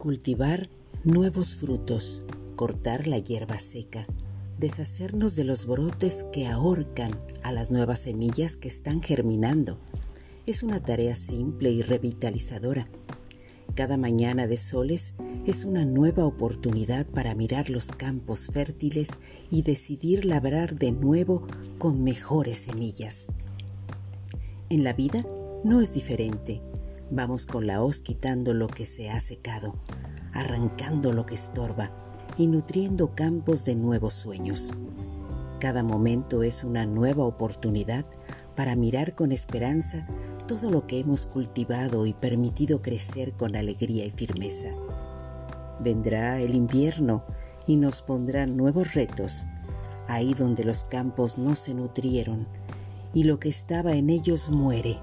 cultivar nuevos frutos, cortar la hierba seca, deshacernos de los brotes que ahorcan a las nuevas semillas que están germinando. Es una tarea simple y revitalizadora. Cada mañana de soles es una nueva oportunidad para mirar los campos fértiles y decidir labrar de nuevo con mejores semillas. En la vida no es diferente. Vamos con la hoz quitando lo que se ha secado, arrancando lo que estorba y nutriendo campos de nuevos sueños. Cada momento es una nueva oportunidad para mirar con esperanza todo lo que hemos cultivado y permitido crecer con alegría y firmeza. Vendrá el invierno y nos pondrá nuevos retos, ahí donde los campos no se nutrieron y lo que estaba en ellos muere.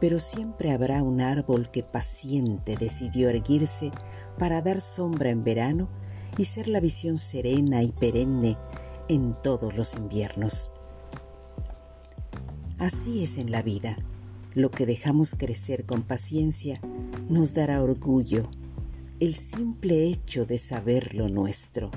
Pero siempre habrá un árbol que paciente decidió erguirse para dar sombra en verano y ser la visión serena y perenne en todos los inviernos. Así es en la vida. Lo que dejamos crecer con paciencia nos dará orgullo, el simple hecho de saber lo nuestro.